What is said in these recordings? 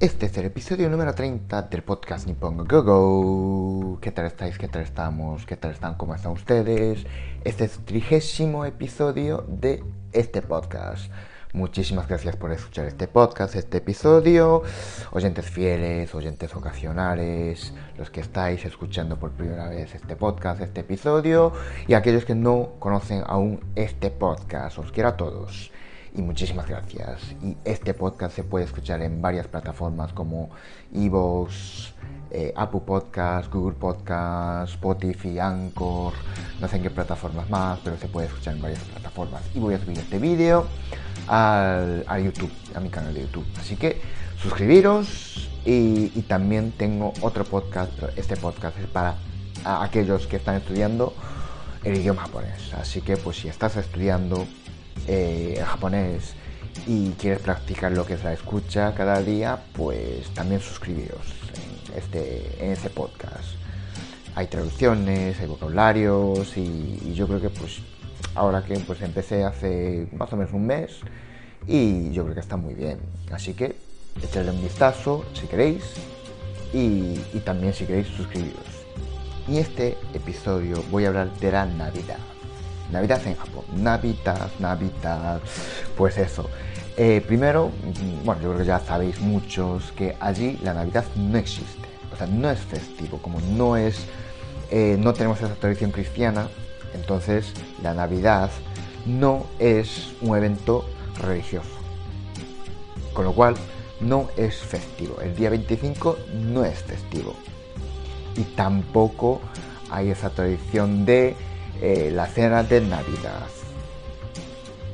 Este es el episodio número 30 del podcast Nippongo Go Go. ¿Qué tal estáis? ¿Qué tal estamos? ¿Qué tal están? ¿Cómo están ustedes? Este es el trigésimo episodio de este podcast. Muchísimas gracias por escuchar este podcast, este episodio. Oyentes fieles, oyentes ocasionales, los que estáis escuchando por primera vez este podcast, este episodio, y aquellos que no conocen aún este podcast. Os quiero a todos y muchísimas gracias. Y este podcast se puede escuchar en varias plataformas como Evox, eh, Apple Podcast, Google Podcast, Spotify, Anchor, no sé en qué plataformas más, pero se puede escuchar en varias plataformas. Y voy a subir este vídeo al, a YouTube, a mi canal de YouTube. Así que suscribiros y, y también tengo otro podcast, pero este podcast es para aquellos que están estudiando el idioma japonés. Así que pues si estás estudiando eh, japonés y quieres practicar lo que es la escucha cada día, pues también suscribiros en este, en este podcast. Hay traducciones, hay vocabularios y, yo creo que pues ahora que pues empecé hace más o menos un mes y yo creo que está muy bien. Así que echadle un vistazo si queréis y, y también si queréis suscribiros. Y este episodio voy a hablar de la Navidad. Navidad en Japón. Navidad, Navidad. Pues eso. Eh, primero, bueno, yo creo que ya sabéis muchos que allí la Navidad no existe. O sea, no es festivo. Como no es. Eh, no tenemos esa tradición cristiana. Entonces, la Navidad no es un evento religioso. Con lo cual, no es festivo. El día 25 no es festivo. Y tampoco hay esa tradición de eh, la cena de Navidad.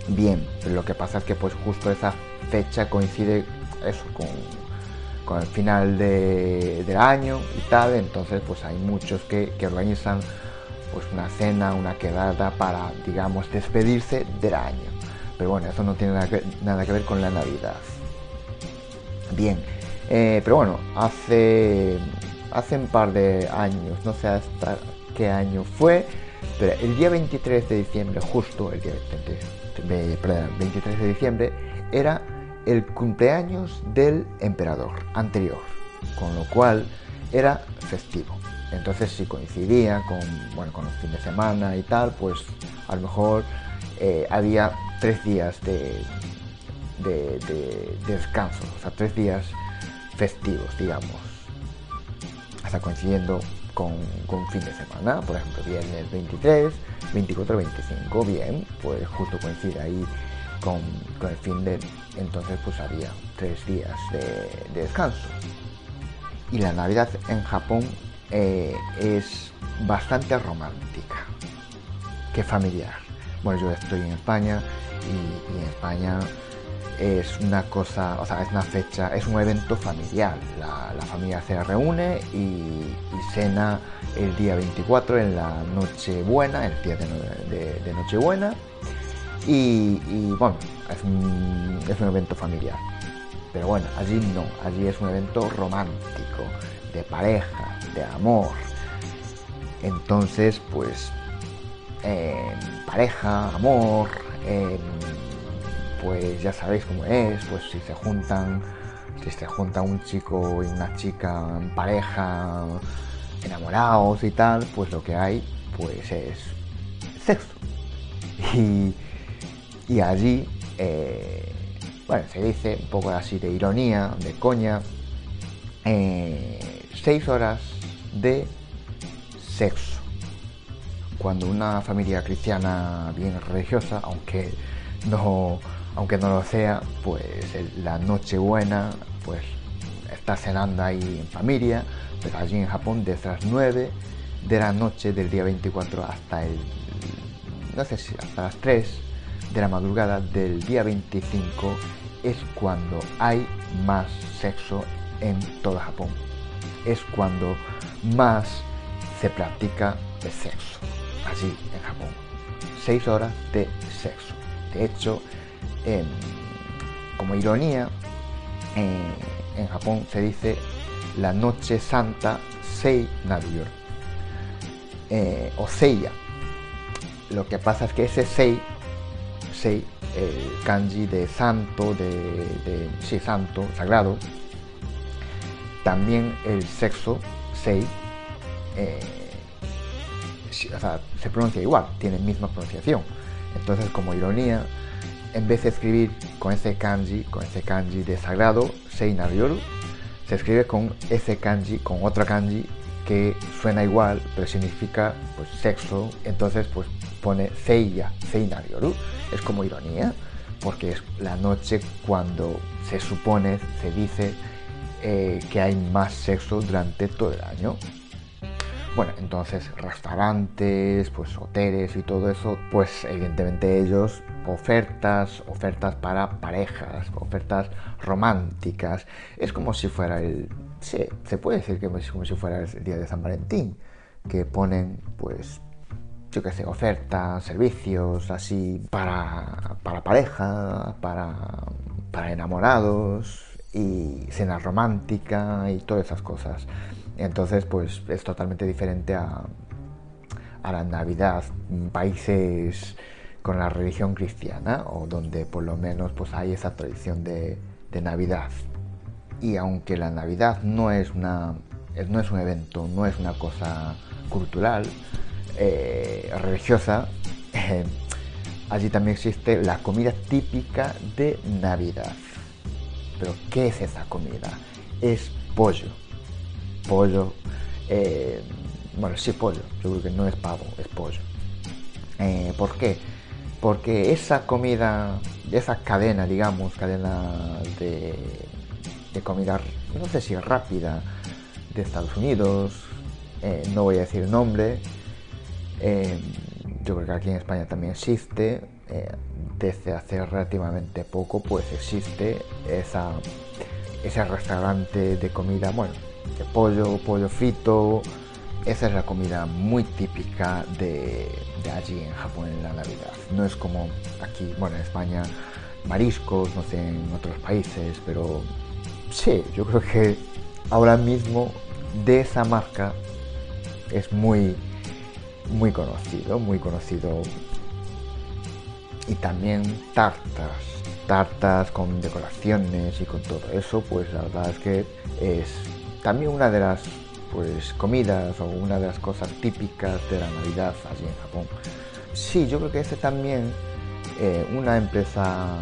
Bien, lo que pasa es que pues justo esa fecha coincide eso con, con el final de, del año y tal, entonces pues hay muchos que, que, organizan pues una cena, una quedada para, digamos, despedirse del año. Pero bueno, eso no tiene nada que, nada que ver con la Navidad. Bien, eh, pero bueno, hace, hace un par de años, no sé hasta qué año fue, pero el día 23 de diciembre, justo el día 23, perdón, 23 de diciembre, era el cumpleaños del emperador anterior, con lo cual era festivo. Entonces si coincidía con, bueno, con los fines de semana y tal, pues a lo mejor eh, había tres días de, de, de, de descanso, o sea, tres días festivos, digamos, hasta coincidiendo con, con, fin de semana, por ejemplo, viernes 23, 24, 25, bien, pues justo coincide ahí con, el fin de, entonces pues había tres días de, de descanso. Y la Navidad en Japón eh, es bastante romántica que familiar. Bueno, yo estoy en España y, y en España es una cosa, o sea, es una fecha, es un evento familiar. La, la familia se reúne y, y, cena el día 24 en la Nochebuena, el día de, de, de Nochebuena. Y, bueno, es un, es un evento familiar. Pero bueno, allí no, allí es un evento romántico, de pareja, de amor. Entonces, pues, eh, pareja, amor, eh, pues ya sabéis cómo es, pues si se juntan, si se junta un chico y una chica en pareja, enamorados y tal, pues lo que hay pues es sexo. Y, y allí, eh, bueno, se dice un poco así de ironía, de coña, eh, seis horas de sexo. Cuando una familia cristiana bien religiosa, aunque no aunque no lo sea, pues la Nochebuena, pues está cenando ahí en familia, pero allí en Japón desde las 9 de la noche del día 24 hasta el, no sé si hasta las 3 de la madrugada del día 25 es cuando hay más sexo en todo Japón. Es cuando más se practica el sexo, allí en Japón. Seis horas de sexo. De hecho, como ironía, en Japón se dice la noche santa Sei Naruyor eh, o Seiya. Lo que pasa es que ese Sei, Sei, el kanji de santo, de, de santo, sagrado, también el sexo, Sei, eh, se pronuncia igual, tiene misma pronunciación. Entonces, como ironía, en vez de escribir con ese kanji, con ese kanji de sagrado, Sei Naryoru, se escribe con ese kanji, con otra kanji que suena igual, pero significa pues sexo, entonces pues pone Seiya, Seinaryoru, es como ironía, porque es la noche cuando se supone, se dice eh, que hay más sexo durante todo el año. Bueno, entonces restaurantes, pues hoteles y todo eso, pues evidentemente ellos ofertas, ofertas para parejas, ofertas románticas. Es como si fuera el, sí, se puede decir que es como si fuera el día de San Valentín, que ponen pues yo qué sé, ofertas, servicios así para, para pareja, para, para enamorados y cena romántica y todas esas cosas. Entonces, pues es totalmente diferente a, la Navidad, países con la religión cristiana o donde por lo menos pues hay esa tradición de, de Navidad. Y aunque la Navidad no es, una, no es un evento, no es una cosa cultural, eh, religiosa, eh, allí también existe la comida típica de Navidad. Pero ¿qué es esa comida? Es pollo pollo. Eh, bueno, sí, pollo. Yo creo que no es pavo, es pollo. Eh, ¿Por qué? Porque esa comida, esa cadena, digamos, cadena de, de comida, no sé si rápida, de Estados Unidos, eh, no voy a decir nombre, yo creo que aquí en España también existe, desde hace relativamente poco pues existe esa, ese restaurante de comida, bueno, de pollo, pollo frito. Esa es la comida muy típica de, allí en Japón en la Navidad. No es como aquí, bueno, en España, mariscos, no sé, en otros países, pero sí, yo creo que ahora mismo de esa marca es muy, muy conocido, muy conocido. Y también tartas, tartas con decoraciones y con todo eso, pues la verdad es que es también una de las pues, comidas o una de las cosas típicas de la Navidad allí en Japón. Sí, yo creo que es también eh, una empresa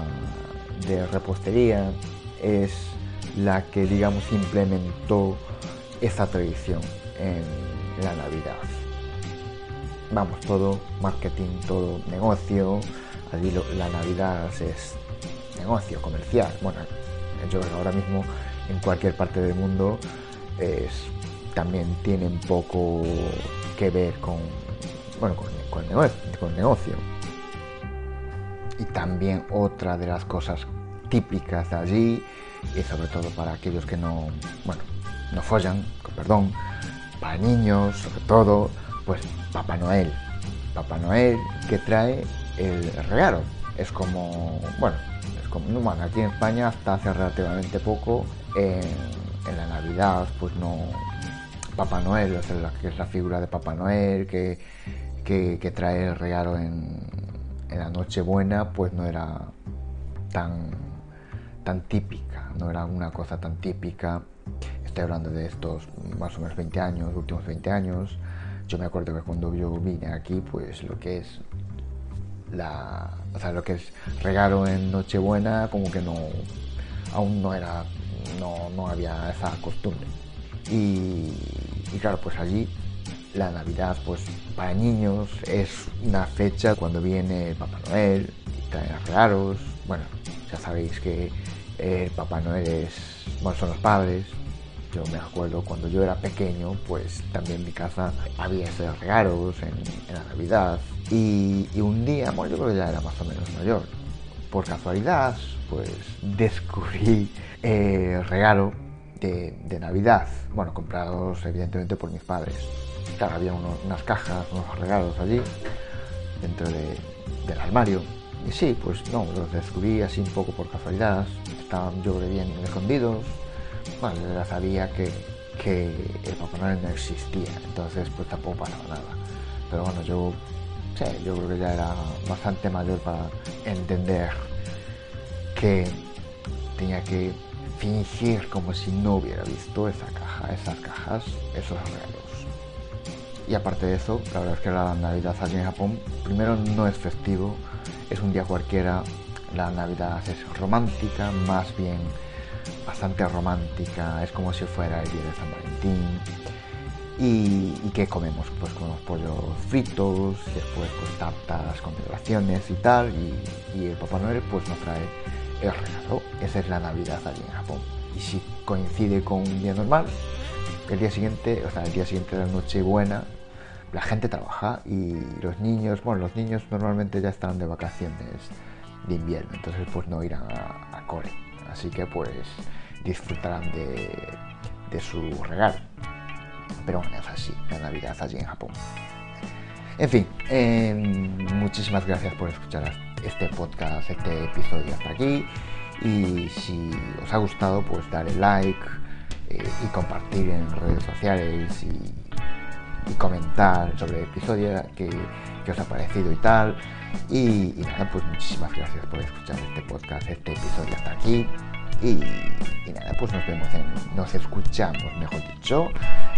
de repostería es la que digamos implementó esa tradición en la Navidad. Vamos, todo marketing, todo negocio, allí la Navidad es negocio comercial. Bueno, yo creo que ahora mismo en cualquier parte del mundo también tiene un poco que ver con, bueno, con, el negocio, Y también otra de las cosas típicas de allí, y sobre todo para aquellos que no, bueno, no follan, con perdón, para niños, sobre todo, pues Papá Noel. Papá Noel que trae el regalo. Es como, bueno, es como, bueno, aquí en España hasta hace relativamente poco, en la Navidad, pues no. Papá Noel, que es la figura de Papá Noel, que, que, trae el regalo en, en la Nochebuena, pues no era tan, tan típica, no era una cosa tan típica. Estoy hablando de estos más o menos 20 años, últimos 20 años. Yo me acuerdo que cuando yo vine aquí, pues lo que es la, o sea, lo que es regalo en Nochebuena, como que no, aún no era no, había esa costumbre. Y, claro, pues allí la Navidad, pues para niños es una fecha cuando viene Papá Noel, trae regalos. Bueno, ya sabéis que el Papá Noel es, bueno, son los padres. Yo me acuerdo cuando yo era pequeño, pues también en mi casa había esos regalos en, la Navidad. Y, y, un día, bueno, yo creo que ya era más o menos mayor. Por casualidad, pues descubrí el regalo de, Navidad. Bueno, comprados evidentemente por mis padres. Claro, había unas cajas, unos regalos allí, dentro de- del armario. Y sí, pues no, los descubrí así un poco por casualidad. Estaban yo creo bien escondidos. Bueno, ya sabía que, que el Papá no existía, entonces pues tampoco pasaba nada. Pero bueno, yo, sí, yo creo que ya era bastante mayor para entender que tenía que fingir como si no hubiera visto esa caja, esas cajas, esos regalos. Y aparte de eso, la verdad es que la Navidad allí en Japón, primero no es festivo, es un día cualquiera, la Navidad es romántica, más bien bastante romántica, es como si fuera el día de San Valentín. ¿Y, y qué comemos? Pues comemos pollos fritos, después pues tartas con decoraciones y tal, y, y el Papá Noel pues nos trae el regalo. Esa es la Navidad allí en Japón. Y si coincide con un día normal, el día siguiente, o sea, el día siguiente de la Nochebuena, la gente trabaja y los niños, bueno, los niños normalmente ya están de vacaciones de invierno, entonces pues no irán a, a cole. Así que pues disfrutarán de, de su regalo. Pero bueno, es así, la Navidad allí en Japón. En fin, eh, muchísimas gracias por escuchar este podcast, este episodio hasta aquí. Y si os ha gustado, pues darle like eh, y compartir en redes sociales y, comentar sobre el episodio que, que os ha parecido y tal. Y, nada, pues muchísimas gracias por escuchar este podcast, este episodio hasta aquí. Y, y nada, pues nos vemos en, nos escuchamos, mejor dicho,